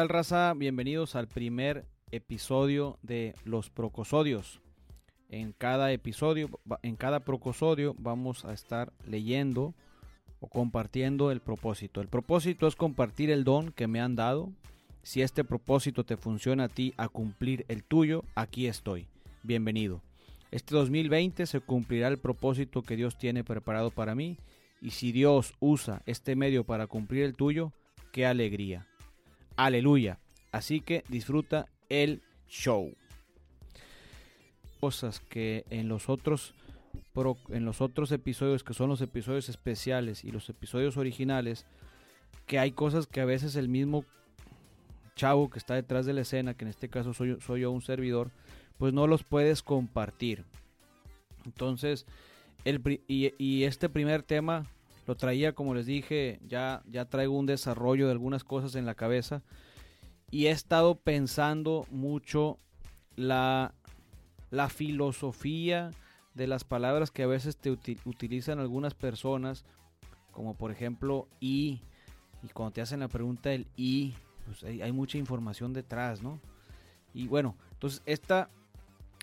tal raza? Bienvenidos al primer episodio de Los Procosodios. En cada episodio, en cada procosodio vamos a estar leyendo o compartiendo el propósito. El propósito es compartir el don que me han dado. Si este propósito te funciona a ti a cumplir el tuyo, aquí estoy. Bienvenido. Este 2020 se cumplirá el propósito que Dios tiene preparado para mí y si Dios usa este medio para cumplir el tuyo, qué alegría. Aleluya. Así que disfruta el show. Cosas que en los otros en los otros episodios que son los episodios especiales y los episodios originales que hay cosas que a veces el mismo chavo que está detrás de la escena, que en este caso soy, yo un servidor, pues no los puedes compartir. Entonces, el, y, este primer tema lo traía, como les dije, ya, ya traigo un desarrollo de algunas cosas en la cabeza y he estado pensando mucho la, la filosofía de las palabras que a veces te utilizan algunas personas, como por ejemplo y, y cuando te hacen la pregunta del y, pues hay, hay mucha información detrás, ¿no? Y bueno, entonces esta,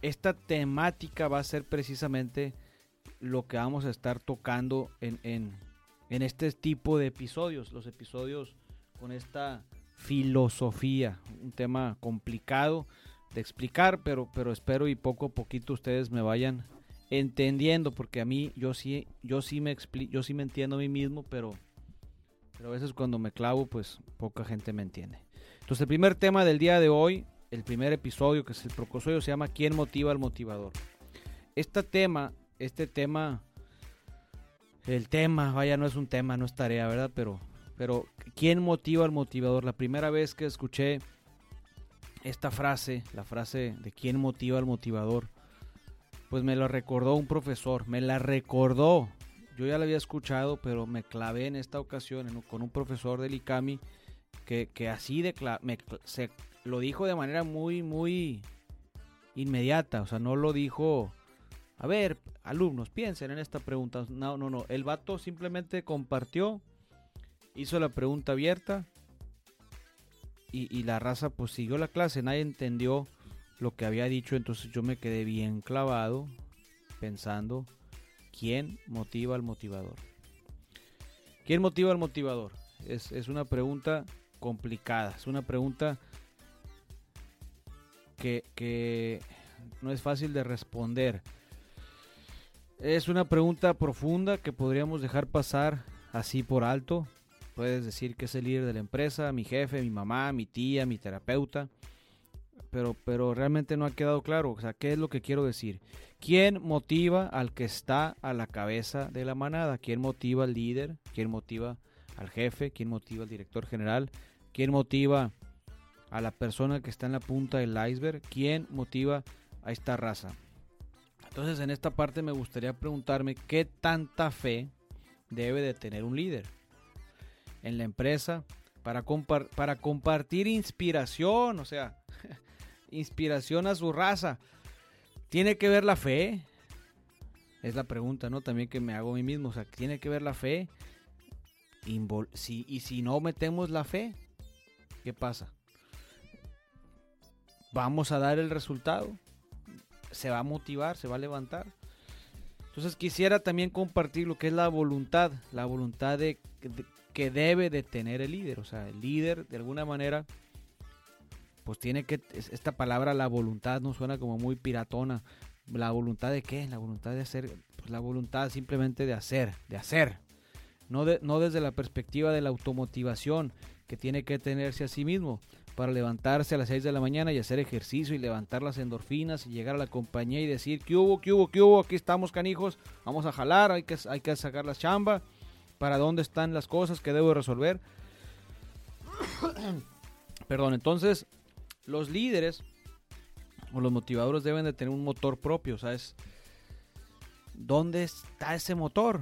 esta temática va a ser precisamente lo que vamos a estar tocando en, en, en este tipo de episodios, los episodios con esta filosofía, un tema complicado de explicar, pero, pero espero y poco a poquito ustedes me vayan entendiendo, porque a mí yo sí, yo sí me explico, yo sí me entiendo a mí mismo, pero, pero a veces cuando me clavo, pues poca gente me entiende. Entonces el primer tema del día de hoy, el primer episodio, que es el procosodio, se llama ¿Quién motiva al motivador? Este tema este tema, el tema, vaya, no es un tema, no es tarea, ¿verdad? Pero, pero, ¿quién motiva al motivador? La primera vez que escuché esta frase, la frase de quién motiva al motivador, pues me lo recordó un profesor, me la recordó. Yo ya la había escuchado, pero me clavé en esta ocasión con un profesor del ICAMI que, que así de me, se lo dijo de manera muy, muy inmediata. O sea, no lo dijo a ver, alumnos, piensen en esta pregunta. No, no, no. El vato simplemente compartió, hizo la pregunta abierta y, la raza pues siguió la clase. Nadie entendió lo que había dicho, entonces yo me quedé bien clavado pensando quién motiva al motivador. ¿Quién motiva al motivador? Es, es una pregunta complicada, es una pregunta que, que no es fácil de responder. Es una pregunta profunda que podríamos dejar pasar así por alto. Puedes decir que es el líder de la empresa, mi jefe, mi mamá, mi tía, mi terapeuta. Pero, pero realmente no ha quedado claro. O sea, ¿qué es lo que quiero decir? ¿Quién motiva al que está a la cabeza de la manada? ¿Quién motiva al líder? ¿Quién motiva al jefe? ¿Quién motiva al director general? ¿Quién motiva a la persona que está en la punta del iceberg? ¿Quién motiva a esta raza? Entonces en esta parte me gustaría preguntarme qué tanta fe debe de tener un líder en la empresa para, para compartir inspiración, o sea, inspiración a su raza. ¿Tiene que ver la fe? Es la pregunta, ¿no? También que me hago a mí mismo. O sea, ¿tiene que ver la fe? Si, y si no metemos la fe, ¿qué pasa? ¿Vamos a dar el resultado? Se va a motivar, se va a levantar. Entonces quisiera también compartir lo que es la voluntad, la voluntad de, que debe de tener el líder. O sea, el líder de alguna manera, pues tiene que, esta palabra la voluntad no suena como muy piratona. ¿La voluntad de qué? La voluntad de hacer, pues la voluntad simplemente de hacer, de hacer. No, de, no desde la perspectiva de la automotivación que tiene que tenerse a sí mismo, para levantarse a las 6 de la mañana y hacer ejercicio y levantar las endorfinas y llegar a la compañía y decir, ¿qué hubo, qué hubo, qué hubo? Aquí estamos, canijos, vamos a jalar, hay que, hay que sacar la chamba, para dónde están las cosas que debo resolver. Perdón, entonces, los líderes o los motivadores deben de tener un motor propio, ¿sabes? ¿Dónde está ese motor?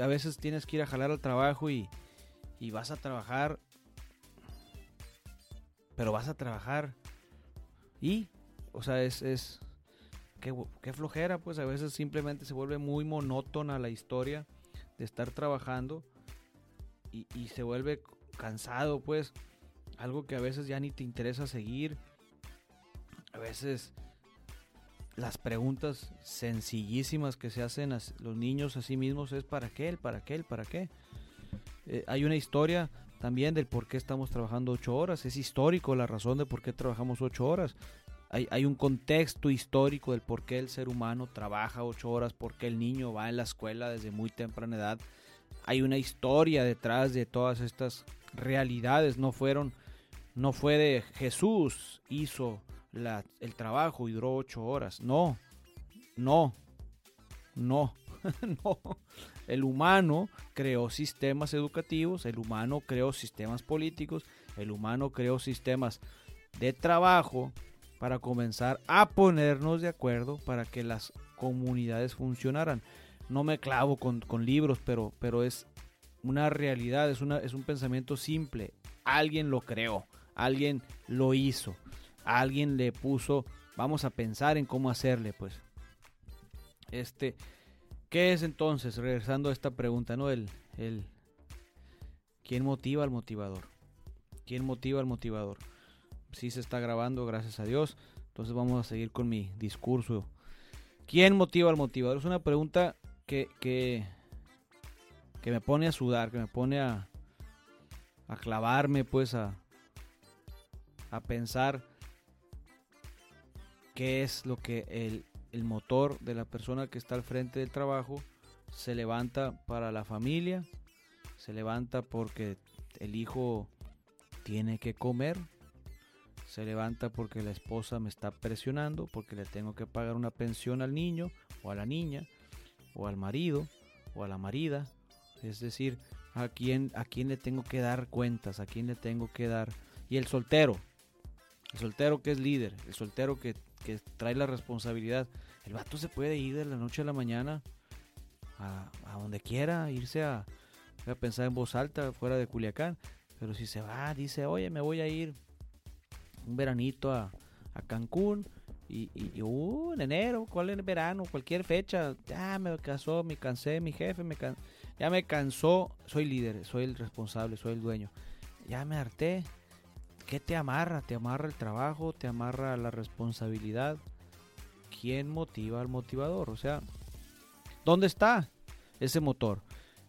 A veces tienes que ir a jalar al trabajo y, y vas a trabajar pero vas a trabajar y, o sea, es, es qué, flojera, pues a veces simplemente se vuelve muy monótona la historia de estar trabajando y, se vuelve cansado, pues algo que a veces ya ni te interesa seguir. A veces las preguntas sencillísimas que se hacen a los niños a sí mismos es ¿para qué? ¿El para qué? ¿El para qué? Eh, hay una historia también del por qué estamos trabajando ocho horas. Es histórico la razón de por qué trabajamos ocho horas. Hay, hay, un contexto histórico del por qué el ser humano trabaja ocho horas, por qué el niño va en la escuela desde muy temprana edad. Hay una historia detrás de todas estas realidades. No fueron, no fue de Jesús hizo la, el trabajo y duró ocho horas. No, no, no, no. El humano creó sistemas educativos, el humano creó sistemas políticos, el humano creó sistemas de trabajo para comenzar a ponernos de acuerdo para que las comunidades funcionaran. No me clavo con, con libros, pero, pero es una realidad, es, una, es un pensamiento simple. Alguien lo creó, alguien lo hizo alguien le puso, vamos a pensar en cómo hacerle, pues. Este, ¿qué es entonces? Regresando a esta pregunta, ¿no? El, ¿quién motiva al motivador? ¿Quién motiva al motivador? Sí se está grabando, gracias a Dios. Entonces vamos a seguir con mi discurso. ¿Quién motiva al motivador? Es una pregunta que, que, que me pone a sudar, que me pone a, a clavarme, pues a, a pensar qué es lo que el, el motor de la persona que está al frente del trabajo se levanta para la familia, se levanta porque el hijo tiene que comer, se levanta porque la esposa me está presionando, porque le tengo que pagar una pensión al niño o a la niña, o al marido o a la marida, es decir, a quién, a quién le tengo que dar cuentas, a quién le tengo que dar. Y el soltero, el soltero que es líder, el soltero que trae la responsabilidad. El vato se puede ir de la noche a la mañana a, donde quiera, irse a, pensar en voz alta fuera de Culiacán. Pero si se va, dice, oye, me voy a ir un veranito a, a Cancún. Y, uh, en enero, ¿cuál es verano? Cualquier fecha. Ya me cansó, me cansé, mi jefe me ya me cansó. Soy líder, soy el responsable, soy el dueño. Ya me harté. ¿Qué te amarra? ¿Te amarra el trabajo? ¿Te amarra la responsabilidad? ¿Quién motiva al motivador? O sea, ¿dónde está ese motor?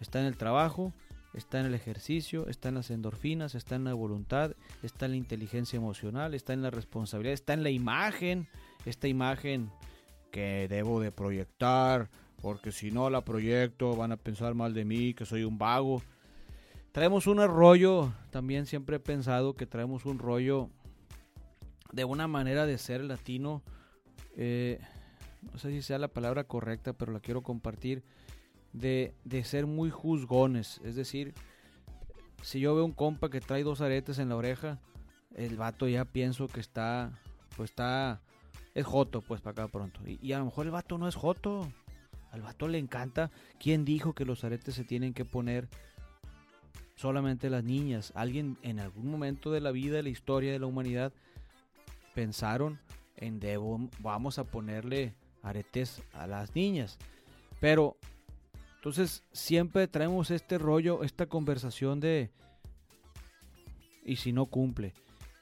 ¿Está en el trabajo? ¿Está en el ejercicio? ¿Está en las endorfinas? ¿Está en la voluntad? ¿Está en la inteligencia emocional? ¿Está en la responsabilidad? ¿Está en la imagen? Esta imagen que debo de proyectar, porque si no la proyecto van a pensar mal de mí, que soy un vago. Traemos un rollo, también siempre he pensado que traemos un rollo de una manera de ser latino. Eh, no sé si sea la palabra correcta, pero la quiero compartir. De, de, ser muy juzgones. Es decir, si yo veo un compa que trae dos aretes en la oreja, el vato ya pienso que está, pues está, es joto, pues para acá pronto. Y, y, a lo mejor el vato no es joto. Al vato le encanta. ¿Quién dijo que los aretes se tienen que poner solamente las niñas. Alguien en algún momento de la vida, de la historia de la humanidad, pensaron en debo, vamos a ponerle aretes a las niñas. Pero, entonces siempre traemos este rollo, esta conversación de, y si no cumple,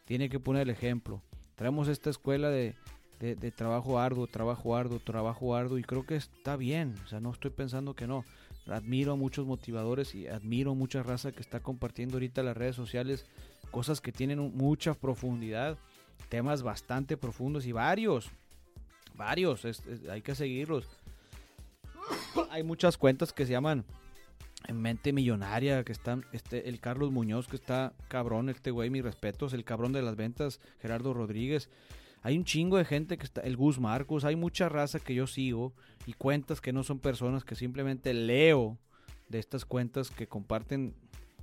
tiene que poner el ejemplo. Traemos esta escuela de, de, de, trabajo arduo, trabajo arduo, trabajo arduo, y creo que está bien, o sea, no estoy pensando que no admiro a muchos motivadores y admiro mucha raza que está compartiendo ahorita las redes sociales cosas que tienen mucha profundidad, temas bastante profundos y varios, varios, hay que seguirlos. hay muchas cuentas que se llaman en mente millonaria, que están, este, el Carlos Muñoz, que está cabrón, este güey, mis respetos, el cabrón de las ventas, Gerardo Rodríguez, hay un chingo de gente que está, el Gus Marcos, hay mucha raza que yo sigo y cuentas que no son personas que simplemente leo de estas cuentas que comparten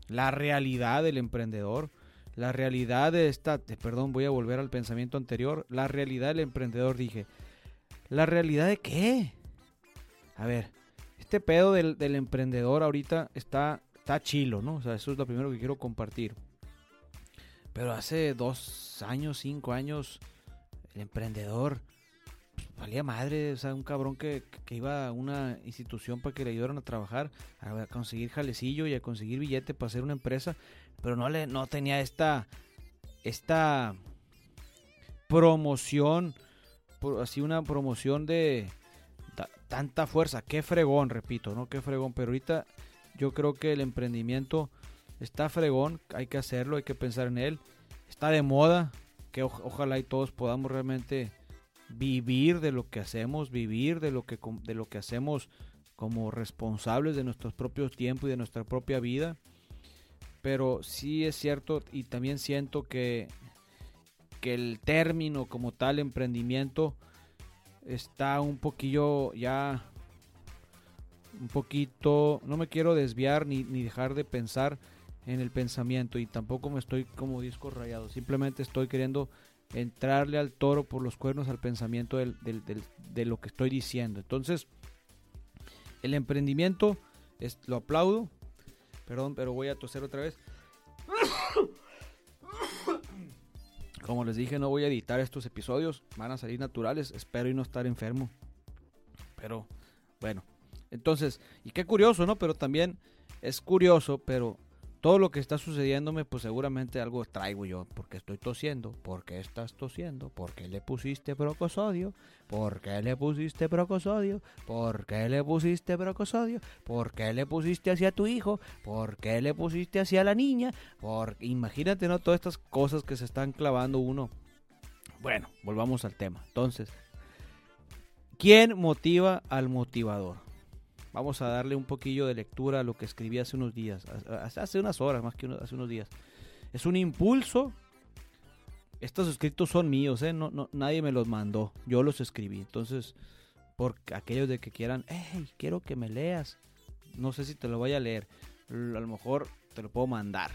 la realidad del emprendedor, la realidad de esta, perdón, voy a volver al pensamiento anterior, la realidad del emprendedor, dije, ¿la realidad de qué? A ver, este pedo del, del emprendedor ahorita está, está chilo, ¿no? O sea, eso es lo primero que quiero compartir. Pero hace dos años, cinco años, el emprendedor pues, valía madre, o sea, un cabrón que, iba a una institución para que le ayudaran a trabajar, a conseguir jalecillo y a conseguir billete para hacer una empresa, pero no le no tenía esta esta promoción, así una promoción de tanta fuerza, qué fregón, repito, ¿no? Qué fregón, pero ahorita yo creo que el emprendimiento está fregón, hay que hacerlo, hay que pensar en él, está de moda, que ojalá y todos podamos realmente vivir de lo que hacemos, vivir de lo que, de lo que hacemos como responsables de nuestros propios tiempos y de nuestra propia vida. Pero sí es cierto y también siento que, que el término como tal emprendimiento está un poquillo ya un poquito, no me quiero desviar ni, ni dejar de pensar en el pensamiento y tampoco me estoy como disco rayado, simplemente estoy queriendo entrarle al toro por los cuernos al pensamiento de lo que estoy diciendo. Entonces, el emprendimiento es, lo aplaudo, perdón, pero voy a toser otra vez. Como les dije, no voy a editar estos episodios, van a salir naturales, espero y no estar enfermo. Pero bueno, entonces, y qué curioso, ¿no? Pero también es curioso, pero todo lo que está sucediéndome, pues seguramente algo traigo yo, porque estoy tosiendo, porque estás tosiendo, porque le pusiste brocosodio, porque le pusiste brocosodio, porque le pusiste brocosodio, porque le pusiste hacia tu hijo, porque le pusiste hacia la niña, porque imagínate, ¿no? Todas estas cosas que se están clavando uno. Bueno, volvamos al tema. Entonces, ¿quién motiva al motivador? Vamos a darle un poquillo de lectura a lo que escribí hace unos días, hace unas horas más que hace unos días. Es un impulso. Estos escritos son míos, ¿eh? no, nadie me los mandó, yo los escribí. Entonces, por aquellos de que quieran, hey, quiero que me leas. No sé si te lo voy a leer, a lo mejor te lo puedo mandar,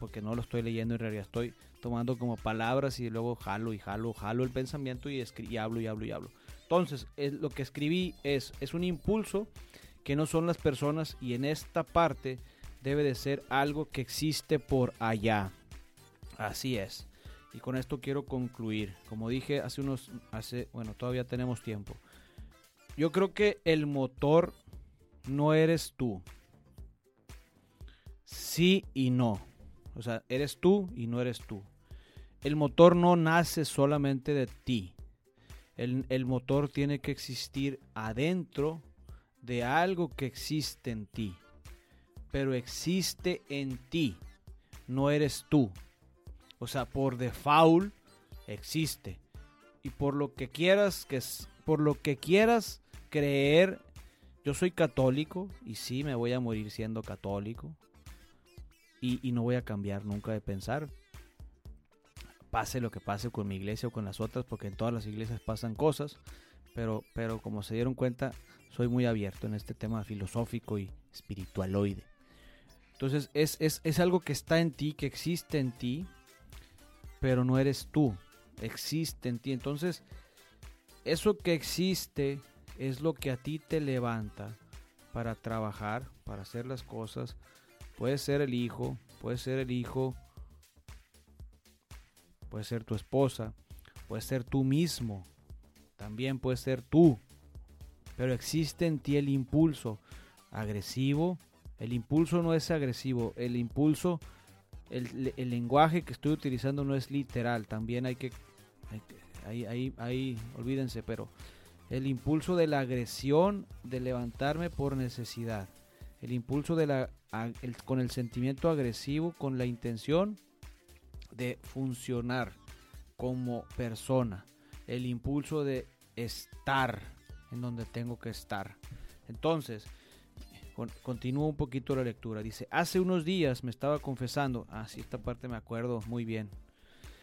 porque no lo estoy leyendo en realidad, estoy tomando como palabras y luego jalo y jalo, jalo el pensamiento y, y hablo y hablo y hablo. Entonces, lo que escribí es, es un impulso que no son las personas y en esta parte debe de ser algo que existe por allá. Así es. Y con esto quiero concluir. Como dije hace unos, hace, bueno, todavía tenemos tiempo. Yo creo que el motor no eres tú. Sí y no. O sea, eres tú y no eres tú. El motor no nace solamente de ti. El, el motor tiene que existir adentro de algo que existe en ti, pero existe en ti, no eres tú. O sea, por default existe. Y por lo que quieras que por lo que quieras creer, yo soy católico y sí me voy a morir siendo católico. Y, y no voy a cambiar nunca de pensar. Pase lo que pase con mi iglesia o con las otras, porque en todas las iglesias pasan cosas. Pero, pero como se dieron cuenta, soy muy abierto en este tema filosófico y espiritualoide. Entonces es, es, algo que está en ti, que existe en ti, pero no eres tú, existe en ti. Entonces, eso que existe es lo que a ti te levanta para trabajar, para hacer las cosas. Puede ser el hijo, puede ser el hijo, puede ser tu esposa, puede ser tú mismo, también puede ser tú pero existe en ti el impulso agresivo. El impulso no es agresivo, el impulso, el, lenguaje que estoy utilizando no es literal, también hay que, ahí, ahí, ahí, olvídense, pero el impulso de la agresión, de levantarme por necesidad, el impulso de la, con el sentimiento agresivo, con la intención de funcionar como persona, el impulso de estar, en donde tengo que estar. Entonces, continúo un poquito la lectura. Dice, hace unos días me estaba confesando, ah, sí, esta parte me acuerdo muy bien.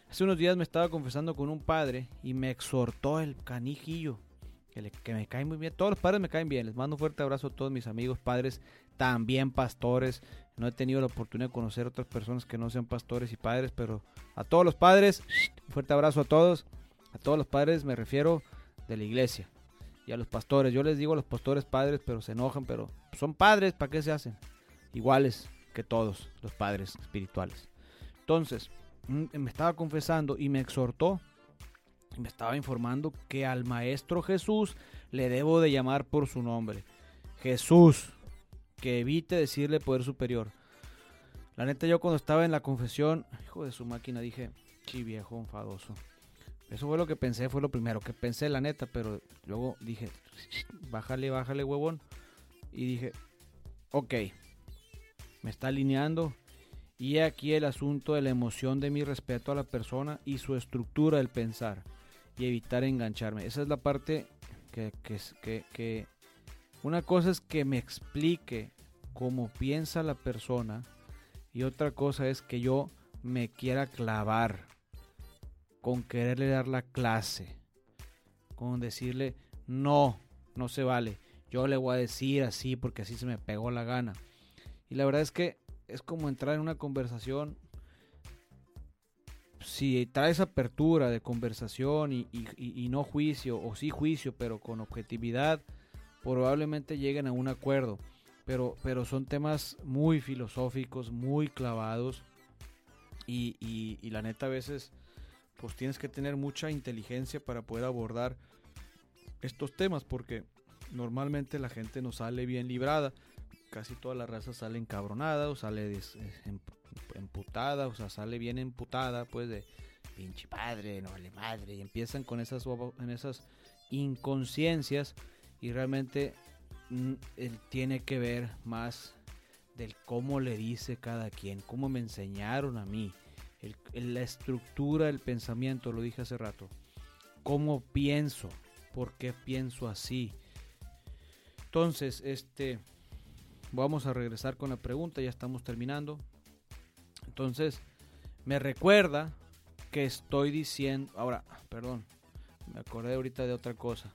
Hace unos días me estaba confesando con un padre y me exhortó el canijillo, que, me cae muy bien. Todos los padres me caen bien. Les mando un fuerte abrazo a todos mis amigos padres, también pastores. No he tenido la oportunidad de conocer otras personas que no sean pastores y padres, pero a todos los padres, fuerte abrazo a todos. A todos los padres me refiero de la iglesia y a los pastores. Yo les digo a los pastores padres, pero se enojan, pero son padres, ¿para qué se hacen? Iguales que todos los padres espirituales. Entonces, mm, me estaba confesando y me exhortó me estaba informando que al Maestro Jesús le debo de llamar por su nombre. Jesús, que evite decirle poder superior. La neta, yo cuando estaba en la confesión, hijo de su máquina, dije, Sí, viejo enfadoso. Eso fue lo que pensé, fue lo primero que pensé, la neta, pero luego dije, bájale, bájale, huevón. Y dije, ok, me está alineando. Y aquí el asunto de la emoción de mi respeto a la persona y su estructura del pensar y evitar engancharme. Esa es la parte que, que, que una cosa es que me explique cómo piensa la persona y otra cosa es que yo me quiera clavar con quererle dar la clase, con decirle no, no se vale. Yo le voy a decir así porque así se me pegó la gana. Y la verdad es que es como entrar en una conversación. Si traes apertura de conversación y, no juicio, o sí juicio, pero con objetividad, probablemente lleguen a un acuerdo. Pero, pero son temas muy filosóficos, muy clavados. Y, y, la neta a veces pues tienes que tener mucha inteligencia para poder abordar estos temas porque normalmente la gente no sale bien librada. Casi toda la raza sale encabronada o sale emputada, o sea, sale bien emputada, pues de pinche padre, no vale madre, y empiezan con esas, en esas inconsciencias y realmente mm, él tiene que ver más del cómo le dice cada quien, cómo me enseñaron a mí, la estructura del pensamiento, lo dije hace rato, cómo pienso, por qué pienso así, entonces, este, vamos a regresar con la pregunta, ya estamos terminando. Entonces, me recuerda que estoy diciendo, ahora, perdón, me acordé ahorita de otra cosa.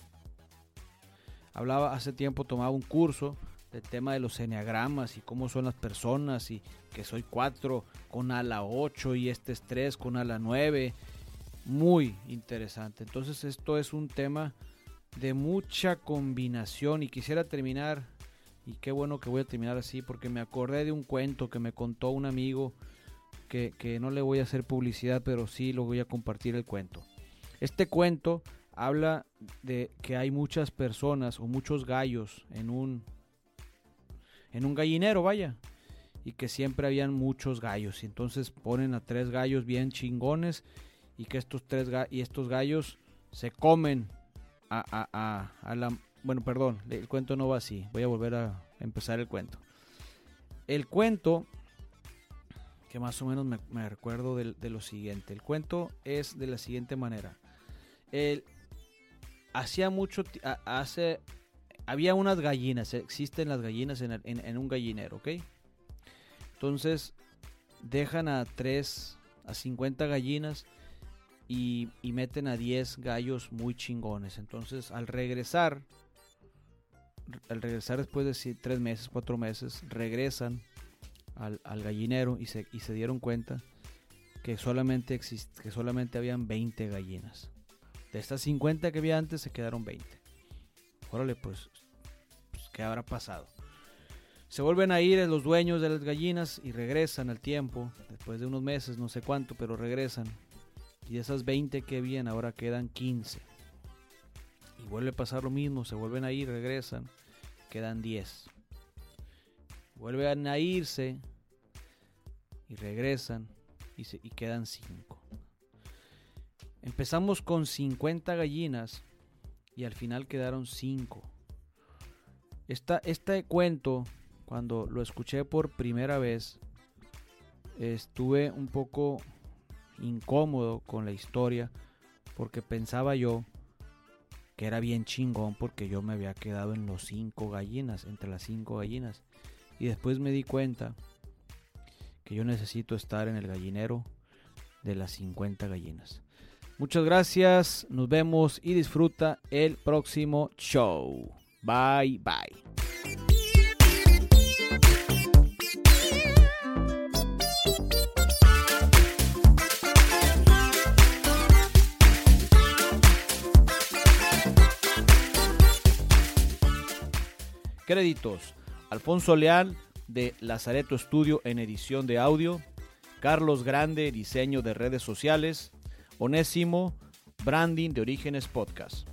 Hablaba hace tiempo, tomaba un curso del tema de los enneagramas y cómo son las personas y que soy 4 con ala 8 y este es 3 con ala 9. Muy interesante. Entonces esto es un tema de mucha combinación y quisiera terminar y qué bueno que voy a terminar así porque me acordé de un cuento que me contó un amigo que, no le voy a hacer publicidad pero sí lo voy a compartir el cuento. Este cuento habla de que hay muchas personas o muchos gallos en un en un gallinero, vaya, y que siempre habían muchos gallos y entonces ponen a tres gallos bien chingones y que estos tres y estos gallos se comen a, la... Bueno, perdón, el cuento no va así. Voy a volver a empezar el cuento. El cuento, que más o menos me, recuerdo de, lo siguiente. El cuento es de la siguiente manera. El, hacía mucho... Hace, había unas gallinas, existen las gallinas en, un gallinero, ¿ok? Entonces dejan a 3, a 50 gallinas y, meten a 10 gallos muy chingones. Entonces, al regresar, al regresar después de 3 meses, 4 meses, regresan al, gallinero y se, y se, dieron cuenta que solamente, exist, que solamente habían 20 gallinas. De estas 50 que había antes se quedaron 20. Órale, pues, pues, ¿qué habrá pasado? Se vuelven a ir los dueños de las gallinas y regresan al tiempo, después de unos meses, no sé cuánto, pero regresan y de esas 20 que habían ahora quedan 15. Y vuelve a pasar lo mismo, se vuelven a ir, regresan, quedan 10. Vuelven a irse y regresan y, y quedan 5. Empezamos con 50 gallinas y al final quedaron 5. este cuento, cuando lo escuché por primera vez, estuve un poco incómodo con la historia porque pensaba yo que era bien chingón porque yo me había quedado en los cinco gallinas, entre las cinco gallinas. Y después me di cuenta que yo necesito estar en el gallinero de las 50 gallinas. Muchas gracias, nos vemos y disfruta el próximo show. Bye bye. Créditos. Alfonso Leal de Lazareto Estudio en edición de audio. Carlos Grande, diseño de redes sociales. Onésimo, branding de Orígenes Podcast.